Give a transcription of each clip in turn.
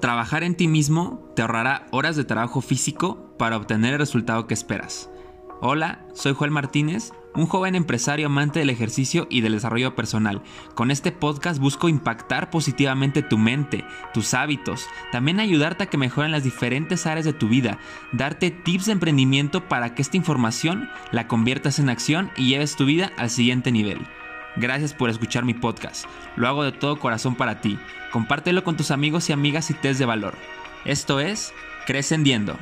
trabajar en ti mismo te ahorrará horas de trabajo físico para obtener el resultado que esperas. Hola, soy Joel Martínez, un joven empresario amante del ejercicio y del desarrollo personal. Con este podcast busco impactar positivamente tu mente, tus hábitos, también ayudarte a que mejoren las diferentes áreas de tu vida, darte tips de emprendimiento para que esta información la conviertas en acción y lleves tu vida al siguiente nivel. Gracias por escuchar mi podcast. Lo hago de todo corazón para ti. Compártelo con tus amigos y amigas y te es de valor. Esto es Crescendiendo.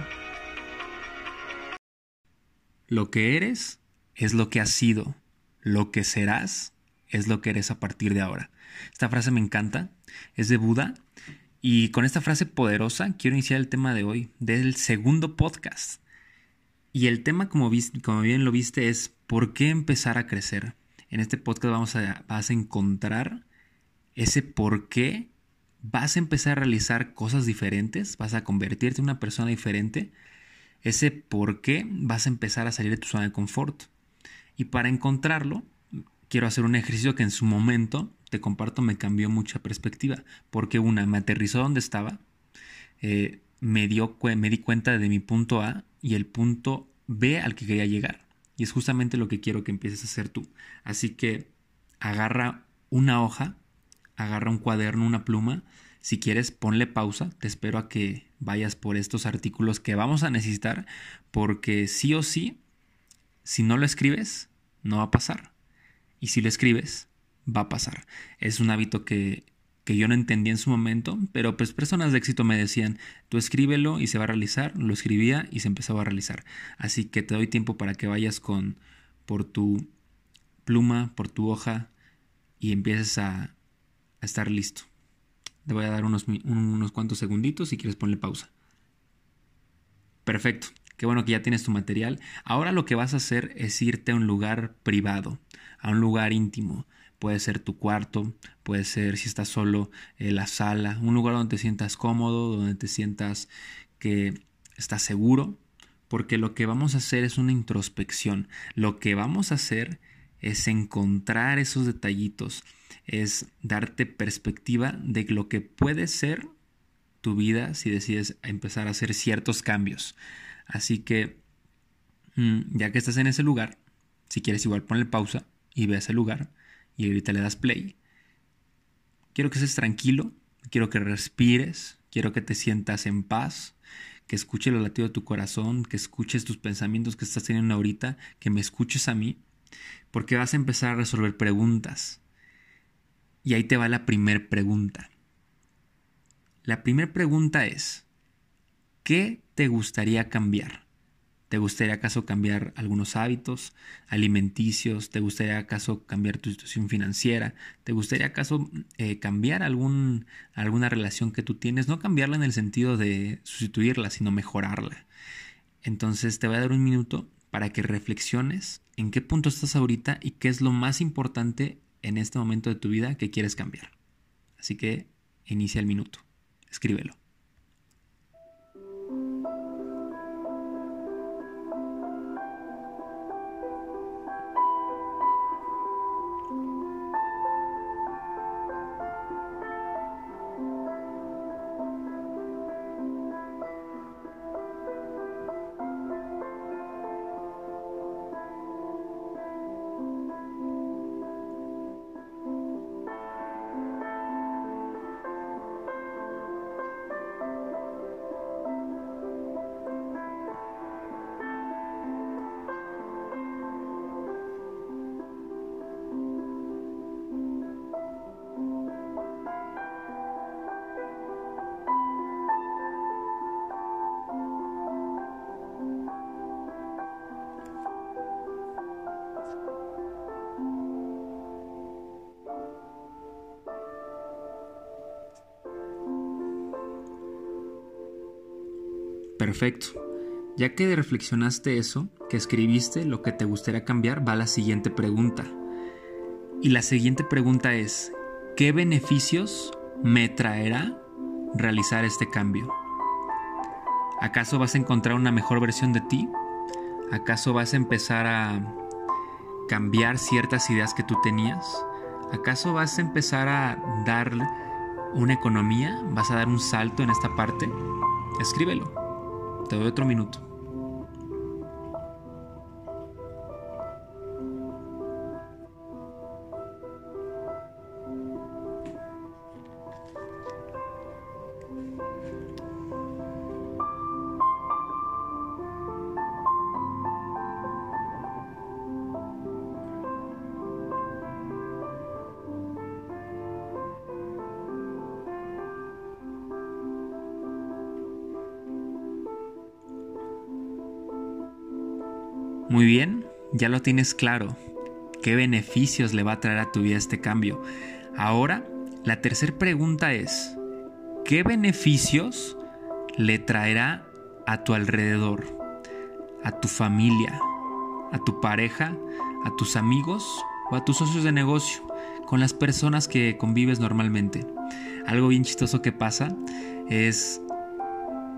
Lo que eres es lo que has sido. Lo que serás es lo que eres a partir de ahora. Esta frase me encanta. Es de Buda. Y con esta frase poderosa quiero iniciar el tema de hoy, del segundo podcast. Y el tema, como bien lo viste, es ¿por qué empezar a crecer? En este podcast vas a encontrar ese por qué vas a empezar a realizar cosas diferentes, vas a convertirte en una persona diferente ese por qué vas a empezar a salir de tu zona de confort. Y para encontrarlo, quiero hacer un ejercicio que en su momento, te comparto, me cambió mucha perspectiva. Porque una, me aterrizó donde estaba, eh, me, dio, me di cuenta de mi punto A y el punto B al que quería llegar. Y es justamente lo que quiero que empieces a hacer tú. Así que agarra una hoja, agarra un cuaderno, una pluma si quieres, ponle pausa. Te espero a que vayas por estos artículos que vamos a necesitar porque sí o sí, si no lo escribes, no va a pasar. Y si lo escribes, va a pasar. Es un hábito que, que yo no entendí en su momento, pero pues personas de éxito me decían, tú escríbelo y se va a realizar. Lo escribía y se empezaba a realizar. Así que te doy tiempo para que vayas con por tu pluma, por tu hoja y empieces a, a estar listo. Te voy a dar unos, unos cuantos segunditos si quieres ponle pausa. Perfecto. Qué bueno que ya tienes tu material. Ahora lo que vas a hacer es irte a un lugar privado, a un lugar íntimo. Puede ser tu cuarto, puede ser si estás solo eh, la sala, un lugar donde te sientas cómodo, donde te sientas que estás seguro, porque lo que vamos a hacer es una introspección. Lo que vamos a hacer es encontrar esos detallitos, es darte perspectiva de lo que puede ser tu vida si decides empezar a hacer ciertos cambios. Así que, mm, ya que estás en ese lugar, si quieres igual ponle pausa y ve a ese lugar y ahorita le das play. Quiero que estés tranquilo, quiero que respires, quiero que te sientas en paz, que escuche el latido de tu corazón, que escuches tus pensamientos que estás teniendo ahorita, que me escuches a mí, porque vas a empezar a resolver preguntas. Y ahí te va la primera pregunta. La primera pregunta es, ¿qué te gustaría cambiar? ¿Te gustaría acaso cambiar algunos hábitos alimenticios? ¿Te gustaría acaso cambiar tu situación financiera? ¿Te gustaría acaso eh, cambiar algún, alguna relación que tú tienes? No cambiarla en el sentido de sustituirla, sino mejorarla. Entonces te voy a dar un minuto para que reflexiones en qué punto estás ahorita y qué es lo más importante en este momento de tu vida que quieres cambiar. Así que inicia el minuto. Escríbelo. Perfecto. Ya que reflexionaste eso, que escribiste lo que te gustaría cambiar, va la siguiente pregunta. Y la siguiente pregunta es, ¿qué beneficios me traerá realizar este cambio? ¿Acaso vas a encontrar una mejor versión de ti? ¿Acaso vas a empezar a cambiar ciertas ideas que tú tenías? ¿Acaso vas a empezar a dar una economía, vas a dar un salto en esta parte, escríbelo. Te doy otro minuto. Muy bien, ya lo tienes claro. ¿Qué beneficios le va a traer a tu vida este cambio? Ahora, la tercera pregunta es, ¿qué beneficios le traerá a tu alrededor? A tu familia, a tu pareja, a tus amigos o a tus socios de negocio, con las personas que convives normalmente. Algo bien chistoso que pasa es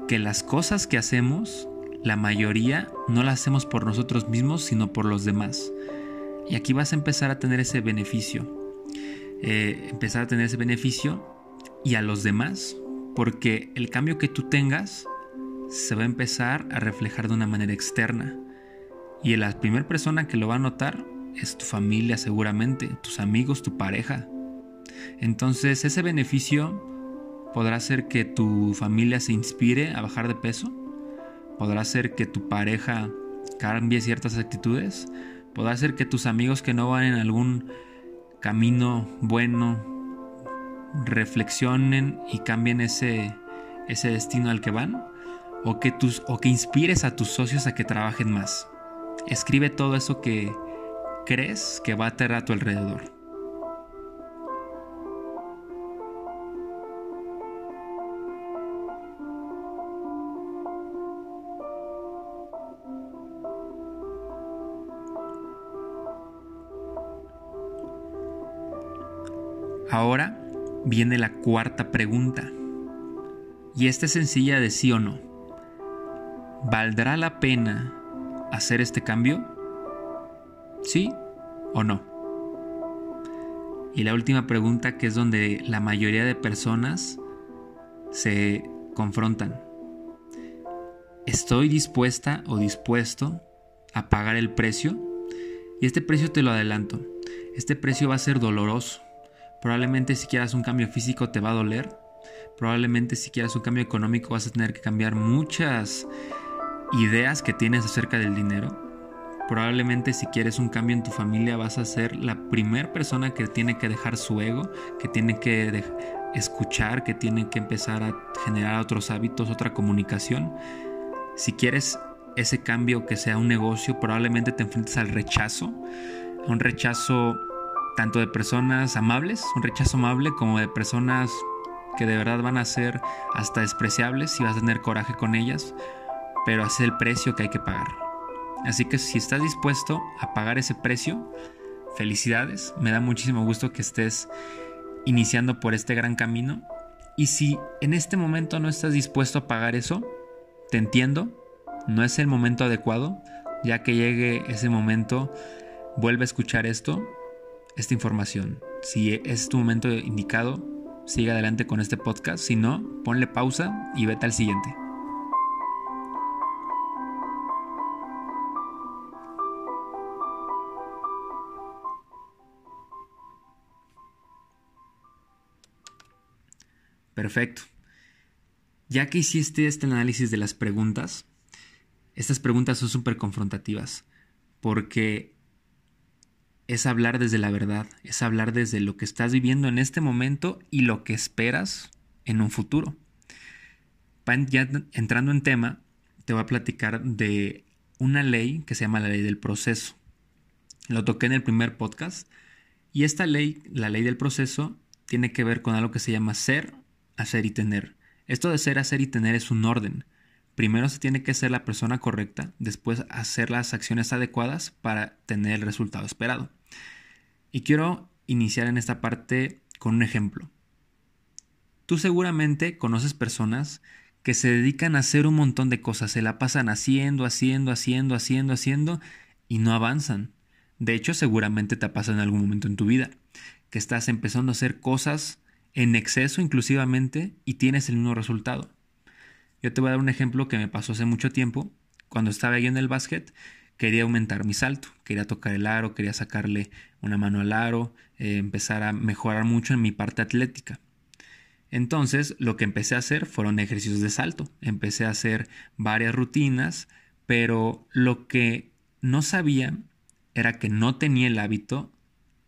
que las cosas que hacemos la mayoría no la hacemos por nosotros mismos, sino por los demás. Y aquí vas a empezar a tener ese beneficio. Eh, empezar a tener ese beneficio y a los demás, porque el cambio que tú tengas se va a empezar a reflejar de una manera externa. Y la primera persona que lo va a notar es tu familia seguramente, tus amigos, tu pareja. Entonces ese beneficio podrá hacer que tu familia se inspire a bajar de peso podrá ser que tu pareja cambie ciertas actitudes, podrá ser que tus amigos que no van en algún camino bueno reflexionen y cambien ese, ese destino al que van, o que, tus, o que inspires a tus socios a que trabajen más. Escribe todo eso que crees que va a tener a tu alrededor. Ahora viene la cuarta pregunta. Y esta es sencilla de sí o no. ¿Valdrá la pena hacer este cambio? ¿Sí o no? Y la última pregunta que es donde la mayoría de personas se confrontan. ¿Estoy dispuesta o dispuesto a pagar el precio? Y este precio te lo adelanto. Este precio va a ser doloroso Probablemente si quieras un cambio físico te va a doler. Probablemente si quieras un cambio económico vas a tener que cambiar muchas ideas que tienes acerca del dinero. Probablemente si quieres un cambio en tu familia vas a ser la primera persona que tiene que dejar su ego, que tiene que escuchar, que tiene que empezar a generar otros hábitos, otra comunicación. Si quieres ese cambio que sea un negocio, probablemente te enfrentes al rechazo, un rechazo tanto de personas amables, un rechazo amable, como de personas que de verdad van a ser hasta despreciables y vas a tener coraje con ellas, pero es el precio que hay que pagar. Así que si estás dispuesto a pagar ese precio, felicidades, me da muchísimo gusto que estés iniciando por este gran camino. Y si en este momento no estás dispuesto a pagar eso, te entiendo, no es el momento adecuado, ya que llegue ese momento, vuelve a escuchar esto esta información. Si es tu momento indicado, sigue adelante con este podcast. Si no, ponle pausa y vete al siguiente. Perfecto. Ya que hiciste este análisis de las preguntas, estas preguntas son súper confrontativas porque es hablar desde la verdad, es hablar desde lo que estás viviendo en este momento y lo que esperas en un futuro. Ya entrando en tema, te voy a platicar de una ley que se llama la ley del proceso. Lo toqué en el primer podcast y esta ley, la ley del proceso, tiene que ver con algo que se llama ser, hacer y tener. Esto de ser, hacer y tener es un orden. Primero se tiene que ser la persona correcta, después hacer las acciones adecuadas para tener el resultado esperado. Y quiero iniciar en esta parte con un ejemplo. Tú seguramente conoces personas que se dedican a hacer un montón de cosas, se la pasan haciendo, haciendo, haciendo, haciendo, haciendo y no avanzan. De hecho, seguramente te ha pasado en algún momento en tu vida que estás empezando a hacer cosas en exceso inclusivamente y tienes el mismo resultado. Yo te voy a dar un ejemplo que me pasó hace mucho tiempo. Cuando estaba ahí en el básquet, quería aumentar mi salto, quería tocar el aro, quería sacarle una mano al aro, eh, empezar a mejorar mucho en mi parte atlética. Entonces lo que empecé a hacer fueron ejercicios de salto, empecé a hacer varias rutinas, pero lo que no sabía era que no tenía el hábito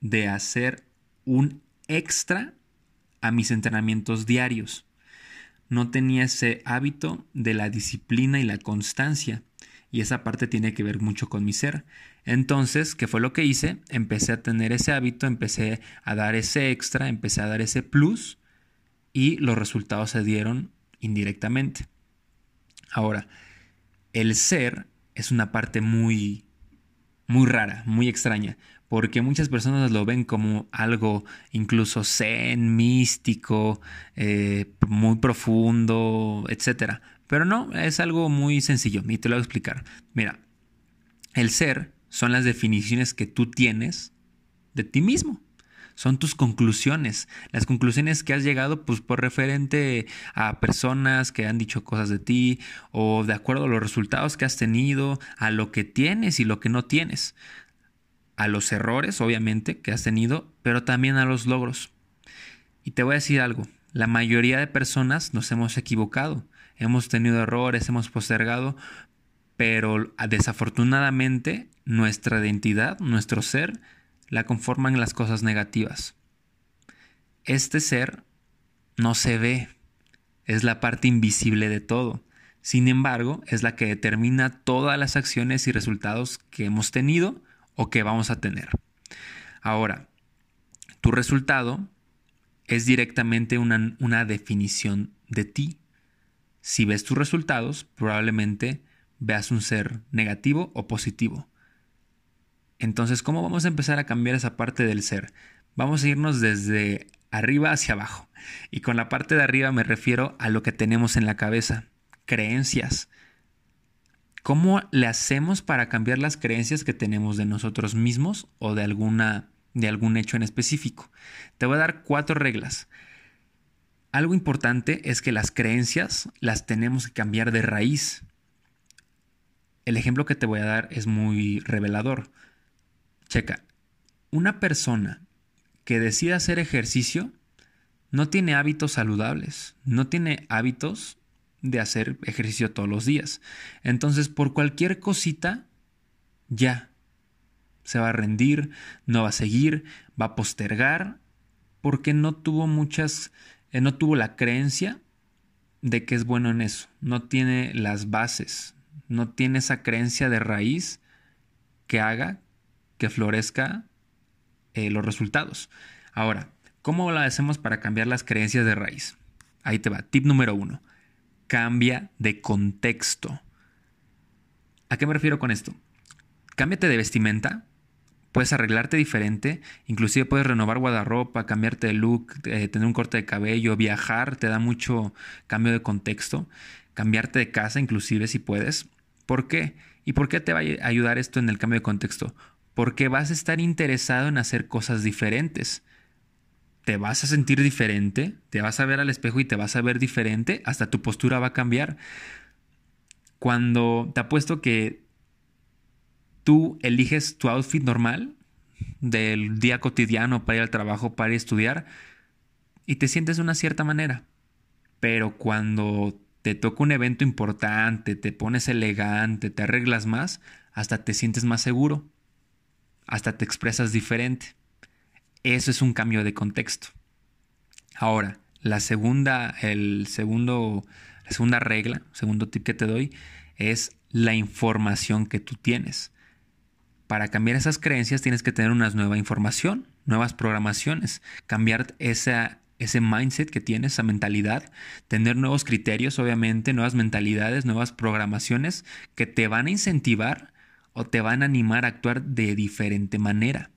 de hacer un extra a mis entrenamientos diarios. No tenía ese hábito de la disciplina y la constancia. Y esa parte tiene que ver mucho con mi ser. Entonces, ¿qué fue lo que hice? Empecé a tener ese hábito, empecé a dar ese extra, empecé a dar ese plus y los resultados se dieron indirectamente. Ahora, el ser es una parte muy, muy rara, muy extraña, porque muchas personas lo ven como algo incluso zen, místico, eh, muy profundo, etc. Pero no, es algo muy sencillo y te lo voy a explicar. Mira, el ser son las definiciones que tú tienes de ti mismo. Son tus conclusiones, las conclusiones que has llegado pues por referente a personas que han dicho cosas de ti o de acuerdo a los resultados que has tenido, a lo que tienes y lo que no tienes a los errores, obviamente, que has tenido, pero también a los logros. Y te voy a decir algo, la mayoría de personas nos hemos equivocado, hemos tenido errores, hemos postergado, pero desafortunadamente nuestra identidad, nuestro ser, la conforman las cosas negativas. Este ser no se ve, es la parte invisible de todo. Sin embargo, es la que determina todas las acciones y resultados que hemos tenido o que vamos a tener. Ahora, tu resultado es directamente una, una definición de ti. Si ves tus resultados, probablemente veas un ser negativo o positivo. Entonces, ¿cómo vamos a empezar a cambiar esa parte del ser? Vamos a irnos desde arriba hacia abajo. Y con la parte de arriba me refiero a lo que tenemos en la cabeza, creencias, ¿Cómo le hacemos para cambiar las creencias que tenemos de nosotros mismos o de, alguna, de algún hecho en específico? Te voy a dar cuatro reglas. Algo importante es que las creencias las tenemos que cambiar de raíz. El ejemplo que te voy a dar es muy revelador. Checa, una persona que decide hacer ejercicio no tiene hábitos saludables, no tiene hábitos de hacer ejercicio todos los días. Entonces, por cualquier cosita, ya se va a rendir, no va a seguir, va a postergar, porque no tuvo muchas, eh, no tuvo la creencia de que es bueno en eso, no tiene las bases, no tiene esa creencia de raíz que haga que florezca eh, los resultados. Ahora, ¿cómo lo hacemos para cambiar las creencias de raíz? Ahí te va. Tip número uno cambia de contexto. ¿A qué me refiero con esto? Cámbiate de vestimenta, puedes arreglarte diferente, inclusive puedes renovar guardarropa, cambiarte de look, eh, tener un corte de cabello, viajar, te da mucho cambio de contexto, cambiarte de casa inclusive si puedes. ¿Por qué? ¿Y por qué te va a ayudar esto en el cambio de contexto? Porque vas a estar interesado en hacer cosas diferentes te vas a sentir diferente, te vas a ver al espejo y te vas a ver diferente, hasta tu postura va a cambiar. Cuando te apuesto que tú eliges tu outfit normal del día cotidiano para ir al trabajo, para ir a estudiar, y te sientes de una cierta manera. Pero cuando te toca un evento importante, te pones elegante, te arreglas más, hasta te sientes más seguro, hasta te expresas diferente. Eso es un cambio de contexto. Ahora, la segunda, el segundo, la segunda regla, segundo tip que te doy, es la información que tú tienes. Para cambiar esas creencias tienes que tener una nueva información, nuevas programaciones, cambiar esa, ese mindset que tienes, esa mentalidad, tener nuevos criterios, obviamente, nuevas mentalidades, nuevas programaciones que te van a incentivar o te van a animar a actuar de diferente manera.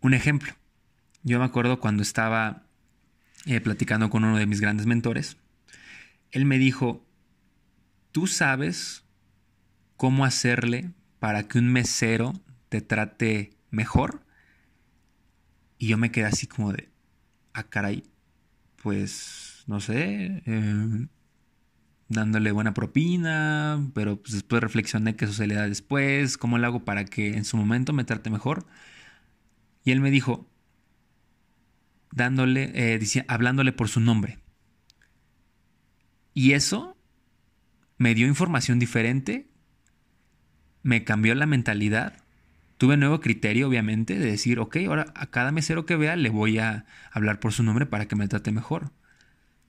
Un ejemplo, yo me acuerdo cuando estaba eh, platicando con uno de mis grandes mentores, él me dijo, ¿tú sabes cómo hacerle para que un mesero te trate mejor? Y yo me quedé así como de, ah, caray, pues, no sé, eh, dándole buena propina, pero pues después reflexioné que eso se le da después, ¿cómo le hago para que en su momento me trate mejor? Y él me dijo, dándole, eh, hablándole por su nombre. Y eso me dio información diferente, me cambió la mentalidad, tuve nuevo criterio, obviamente, de decir, ok, ahora a cada mesero que vea le voy a hablar por su nombre para que me trate mejor.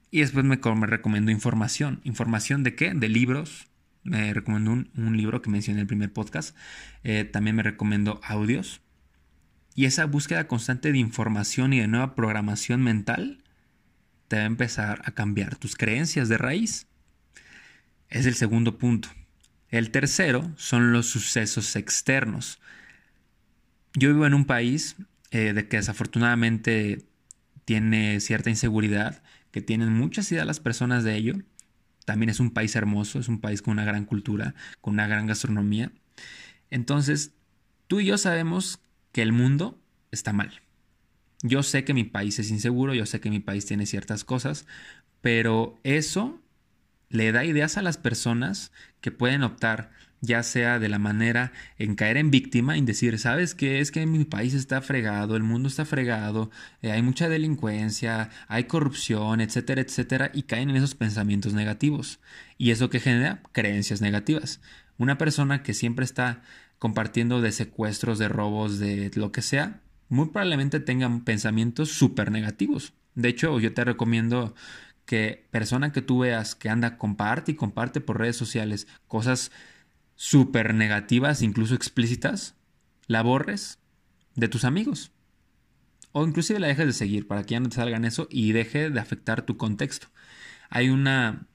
Y después me, me información. ¿Información de qué? De libros. Me recomendó un, libro que mencioné en el primer podcast. Eh, también me recomendó audios. Y esa búsqueda constante de información y de nueva programación mental te va a empezar a cambiar tus creencias de raíz. Es el segundo punto. El tercero son los sucesos externos. Yo vivo en un país eh, de que desafortunadamente tiene cierta inseguridad, que tienen muchas ideas las personas de ello. También es un país hermoso, es un país con una gran cultura, con una gran gastronomía. Entonces, tú y yo sabemos que el mundo está mal. Yo sé que mi país es inseguro, yo sé que mi país tiene ciertas cosas, pero eso le da ideas a las personas que pueden optar ya sea de la manera en caer en víctima, en decir, ¿sabes qué? Es que mi país está fregado, el mundo está fregado, eh, hay mucha delincuencia, hay corrupción, etcétera, etcétera, y caen en esos pensamientos negativos. ¿Y eso que genera? Creencias negativas. Una persona que siempre está compartiendo de secuestros, de robos, de lo que sea, muy probablemente tengan pensamientos súper negativos. De hecho, yo te recomiendo que persona que tú veas que anda, comparte y comparte por redes sociales cosas súper negativas, incluso explícitas, la borres de tus amigos. O inclusive la dejes de seguir para que ya no te salgan eso y deje de afectar tu contexto. Hay una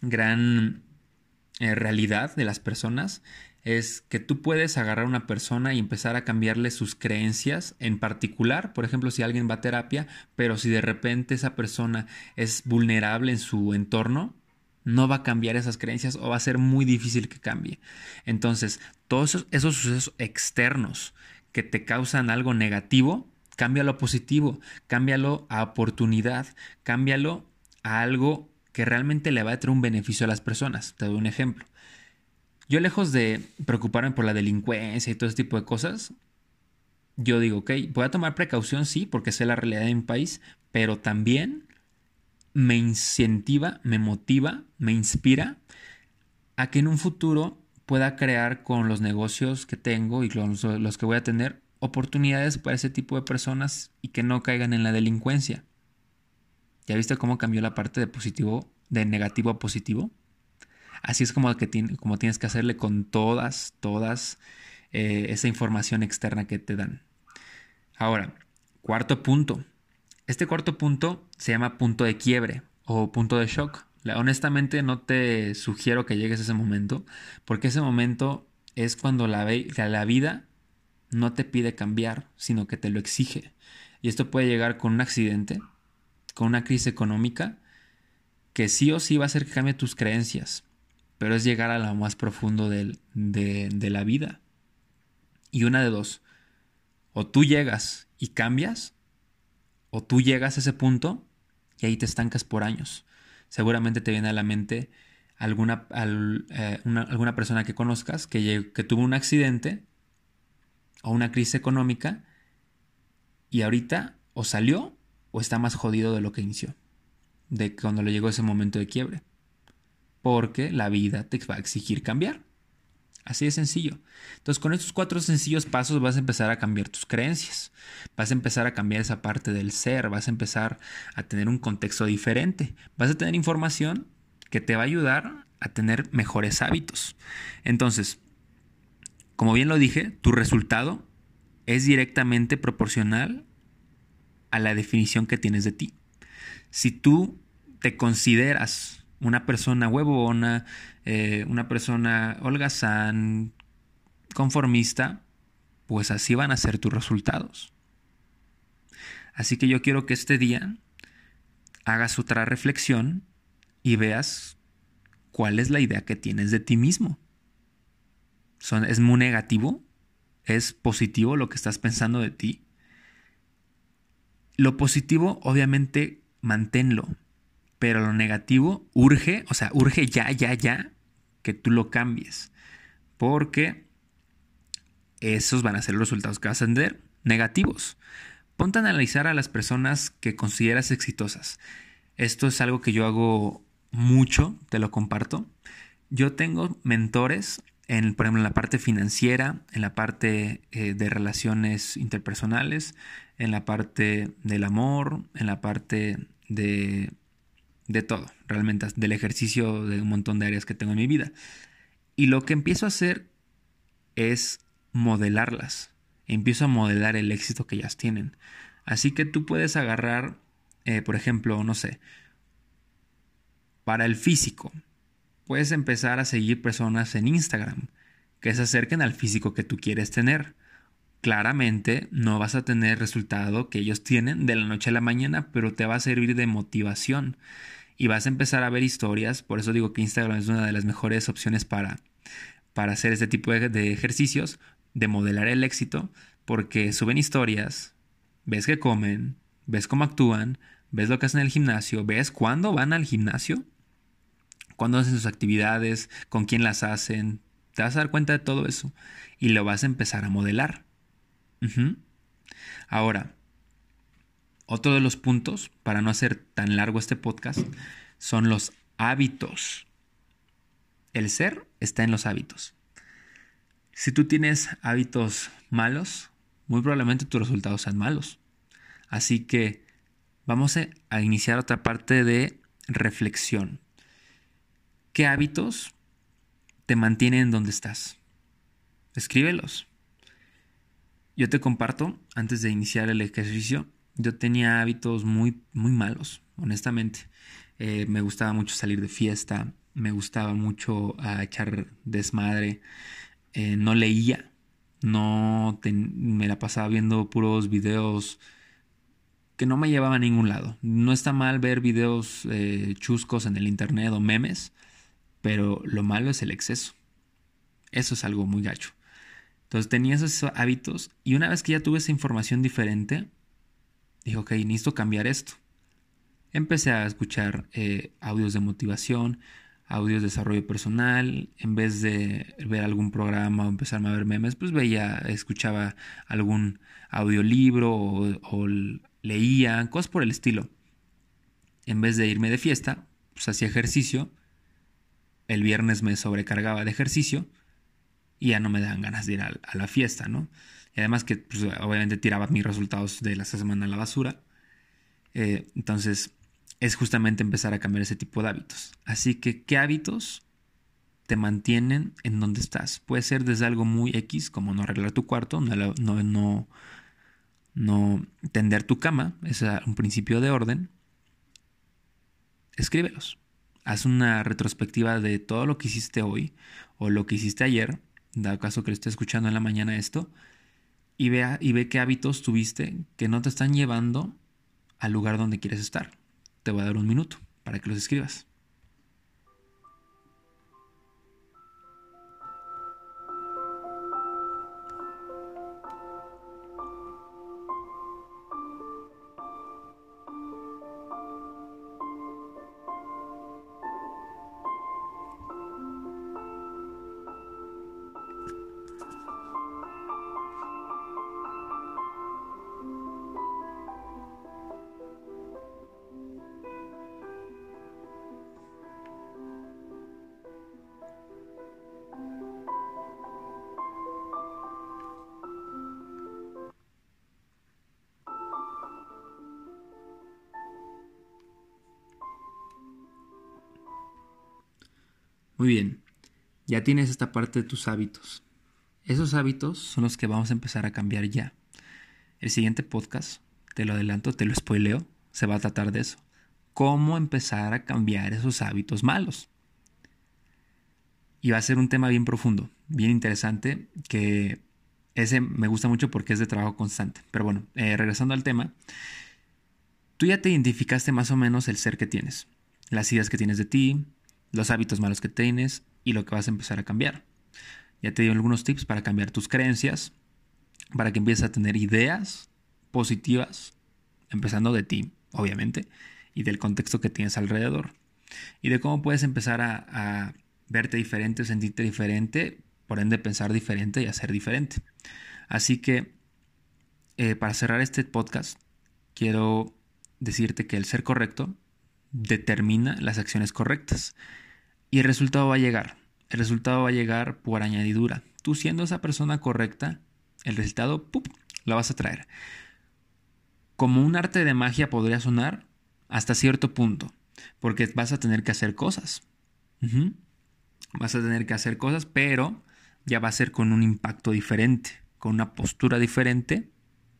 gran eh, realidad de las personas es que tú puedes agarrar a una persona y empezar a cambiarle sus creencias en particular, por ejemplo, si alguien va a terapia, pero si de repente esa persona es vulnerable en su entorno, no va a cambiar esas creencias o va a ser muy difícil que cambie. Entonces, todos esos, sucesos externos que te causan algo negativo, cámbialo a positivo, cámbialo a oportunidad, cámbialo a algo que realmente le va a traer un beneficio a las personas. Te doy un ejemplo. Yo lejos de preocuparme por la delincuencia y todo ese tipo de cosas, yo digo, ok, voy a tomar precaución, sí, porque sé la realidad de mi país, pero también me incentiva, me motiva, me inspira a que en un futuro pueda crear con los negocios que tengo y con los, que voy a tener oportunidades para ese tipo de personas y que no caigan en la delincuencia. ¿Ya viste cómo cambió la parte de positivo, de negativo a positivo? Así es como, que tienes que hacerle con todas, todas eh, esa información externa que te dan. Ahora, cuarto punto. Este cuarto punto se llama punto de quiebre o punto de shock. Honestamente no te sugiero que llegues a ese momento, porque ese momento es cuando la, la vida no te pide cambiar, sino que te lo exige. Y esto puede llegar con un accidente, con una crisis económica, que sí o sí va a hacer que cambie tus creencias, pero es llegar a lo más profundo de, de la vida. Y una de dos, o tú llegas y cambias, o tú llegas a ese punto y ahí te estancas por años. Seguramente te viene a la mente alguna, eh, alguna persona que conozcas que, que tuvo un accidente o una crisis económica y ahorita o salió o está más jodido de lo que inició, de cuando le llegó ese momento de quiebre porque la vida te va a exigir cambiar. Así de sencillo. Entonces, con estos cuatro sencillos pasos vas a empezar a cambiar tus creencias. Vas a empezar a cambiar esa parte del ser. Vas a empezar a tener un contexto diferente. Vas a tener información que te va a ayudar a tener mejores hábitos. Entonces, como bien lo dije, tu resultado es directamente proporcional a la definición que tienes de ti. Si tú te consideras una persona huevona, eh, una persona holgazán, conformista, pues así van a ser tus resultados. Así que yo quiero que este día hagas otra reflexión y veas cuál es la idea que tienes de ti mismo. Son, ¿Es muy negativo? ¿Es positivo lo que estás pensando de ti? Lo positivo, obviamente, manténlo. Pero lo negativo urge, o sea, urge ya, ya, ya que tú lo cambies. Porque esos van a ser los resultados que vas a tener negativos. Ponte a analizar a las personas que consideras exitosas. Esto es algo que yo hago mucho, te lo comparto. Yo tengo mentores, en, por ejemplo, en la parte financiera, en la parte eh, de relaciones interpersonales, en la parte del amor, en la parte de, de todo, realmente, del ejercicio de un montón de áreas que tengo en mi vida. Y lo que empiezo a hacer es modelarlas. Empiezo a modelar el éxito que ellas tienen. Así que tú puedes agarrar, eh, por ejemplo, no sé, para el físico, puedes empezar a seguir personas en Instagram que se acerquen al físico que tú quieres tener. Claramente no vas a tener resultado que ellos tienen de la noche a la mañana, pero te va a servir de motivación y vas a empezar a ver historias. Por eso digo que Instagram es una de las mejores opciones para, para hacer este tipo de, ejercicios, de modelar el éxito, porque suben historias, ves que comen, ves cómo actúan, ves lo que hacen en el gimnasio, ves cuándo van al gimnasio, cuándo hacen sus actividades, con quién las hacen, te vas a dar cuenta de todo eso y lo vas a empezar a modelar. Ahora, otro de los puntos, para no hacer tan largo este podcast, son los hábitos. El ser está en los hábitos. Si tú tienes hábitos malos, muy probablemente tus resultados sean malos. Así que vamos a iniciar otra parte de reflexión. ¿Qué hábitos te mantienen donde estás? Escríbelos. Yo te comparto, antes de iniciar el ejercicio, yo tenía hábitos muy, muy malos, honestamente. Eh, me gustaba mucho salir de fiesta, me gustaba mucho ah, echar desmadre, eh, no leía, no me la pasaba viendo puros videos que no me llevaban a ningún lado. No está mal ver videos eh, chuscos en el internet o memes, pero lo malo es el exceso. Eso es algo muy gacho. Entonces tenía esos hábitos y una vez que ya tuve esa información diferente, dije, ok, necesito cambiar esto. Empecé a escuchar eh, audios de motivación, audios de desarrollo personal, en vez de ver algún programa o empezarme a ver memes, pues veía, escuchaba algún audiolibro o, o leía, cosas por el estilo. En vez de irme de fiesta, pues hacía ejercicio. El viernes me sobrecargaba de ejercicio y ya no me daban ganas de ir a, la fiesta, ¿no? Y además que pues, obviamente tiraba mis resultados de la semana a la basura. Eh, entonces, es justamente empezar a cambiar ese tipo de hábitos. Así que, ¿qué hábitos te mantienen en donde estás? Puede ser desde algo muy X, como no arreglar tu cuarto, no, no, no, tender tu cama, es un principio de orden. Escríbelos. Haz una retrospectiva de todo lo que hiciste hoy o lo que hiciste ayer, dado caso que lo estés escuchando en la mañana esto, y, vea, y ve qué hábitos tuviste que no te están llevando al lugar donde quieres estar te voy a dar un minuto para que los escribas. Muy bien, ya tienes esta parte de tus hábitos. Esos hábitos son los que vamos a empezar a cambiar ya. El siguiente podcast, te lo adelanto, te lo spoileo, se va a tratar de eso. Cómo empezar a cambiar esos hábitos malos. Y va a ser un tema bien profundo, bien interesante, que ese me gusta mucho porque es de trabajo constante. Pero bueno, eh, regresando al tema, tú ya te identificaste más o menos el ser que tienes, las ideas que tienes de ti, los hábitos malos que tienes y lo que vas a empezar a cambiar. Ya te di algunos tips para cambiar tus creencias, para que empieces a tener ideas positivas empezando de ti, obviamente, y del contexto que tienes alrededor. Y de cómo puedes empezar a, verte diferente, sentirte diferente, por ende pensar diferente y hacer diferente. Así que, eh, para cerrar este podcast, quiero decirte que el ser correcto determina las acciones correctas. Y el resultado va a llegar. El resultado va a llegar por añadidura. Tú siendo esa persona correcta, el resultado ¡pup! la vas a traer. Como un arte de magia podría sonar hasta cierto punto, porque vas a tener que hacer cosas. Vas a tener que hacer cosas, pero ya va a ser con un impacto diferente, con una postura diferente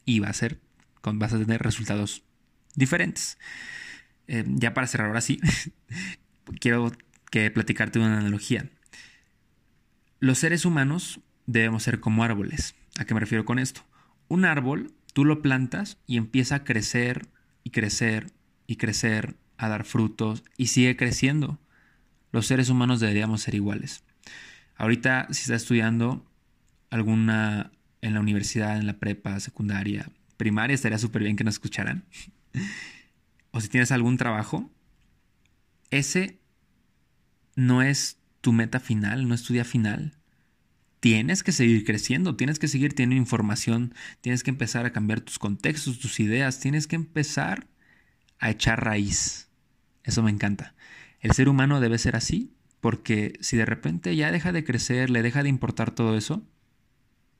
y va a ser, con, vas a tener resultados diferentes. Eh, ya para cerrar ahora sí, quiero que platicarte una analogía. Los seres humanos debemos ser como árboles. ¿A qué me refiero con esto? Un árbol, tú lo plantas y empieza a crecer y crecer y crecer, a dar frutos y sigue creciendo. Los seres humanos deberíamos ser iguales. Ahorita, si estás estudiando alguna en la universidad, en la prepa, secundaria, primaria, estaría súper bien que nos escucharan. o si tienes algún trabajo, ese no es tu meta final, no es tu día final tienes que seguir creciendo, tienes que seguir teniendo información, tienes que empezar a cambiar tus contextos, tus ideas, tienes que empezar a echar raíz. Eso me encanta. El ser humano debe ser así, porque si de repente ya deja de crecer, le deja de importar todo eso,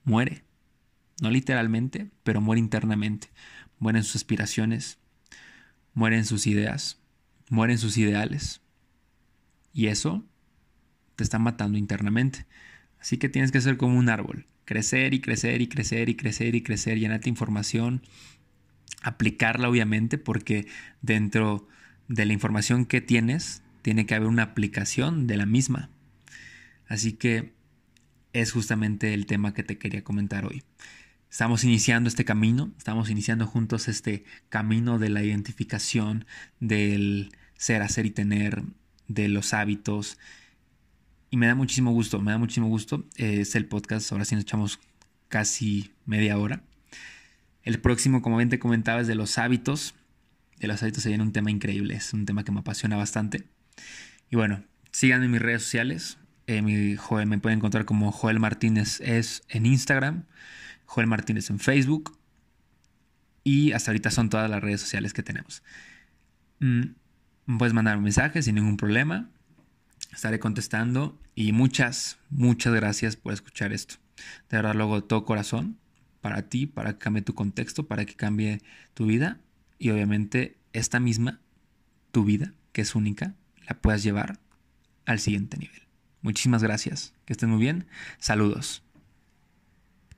muere. No literalmente, pero muere internamente. Mueren sus aspiraciones, mueren sus ideas, mueren sus ideales. Y eso te está matando internamente. Así que tienes que ser como un árbol, crecer y crecer y crecer y crecer y crecer, llenarte información, aplicarla obviamente, porque dentro de la información que tienes tiene que haber una aplicación de la misma. Así que es justamente el tema que te quería comentar hoy. Estamos iniciando este camino, estamos iniciando juntos este camino de la identificación, del ser, hacer y tener, de los hábitos y me da muchísimo gusto, me da muchísimo gusto. Eh, es el podcast, ahora sí nos echamos casi media hora. El próximo, como bien te comentaba, es de los hábitos. De los hábitos se viene un tema increíble, es un tema que me apasiona bastante. Y bueno, síganme en mis redes sociales. Eh, mi, me pueden encontrar como Joel Martínez es en Instagram, Joel Martínez en Facebook. Y hasta ahorita son todas las redes sociales que tenemos. Mm, puedes mandar un mensaje sin ningún problema estaré contestando y muchas, muchas gracias por escuchar esto. De verdad, luego de todo corazón, para ti, para que cambie tu contexto, para que cambie tu vida y obviamente esta misma, tu vida, que es única, la puedas llevar al siguiente nivel. Muchísimas gracias, que estén muy bien, saludos.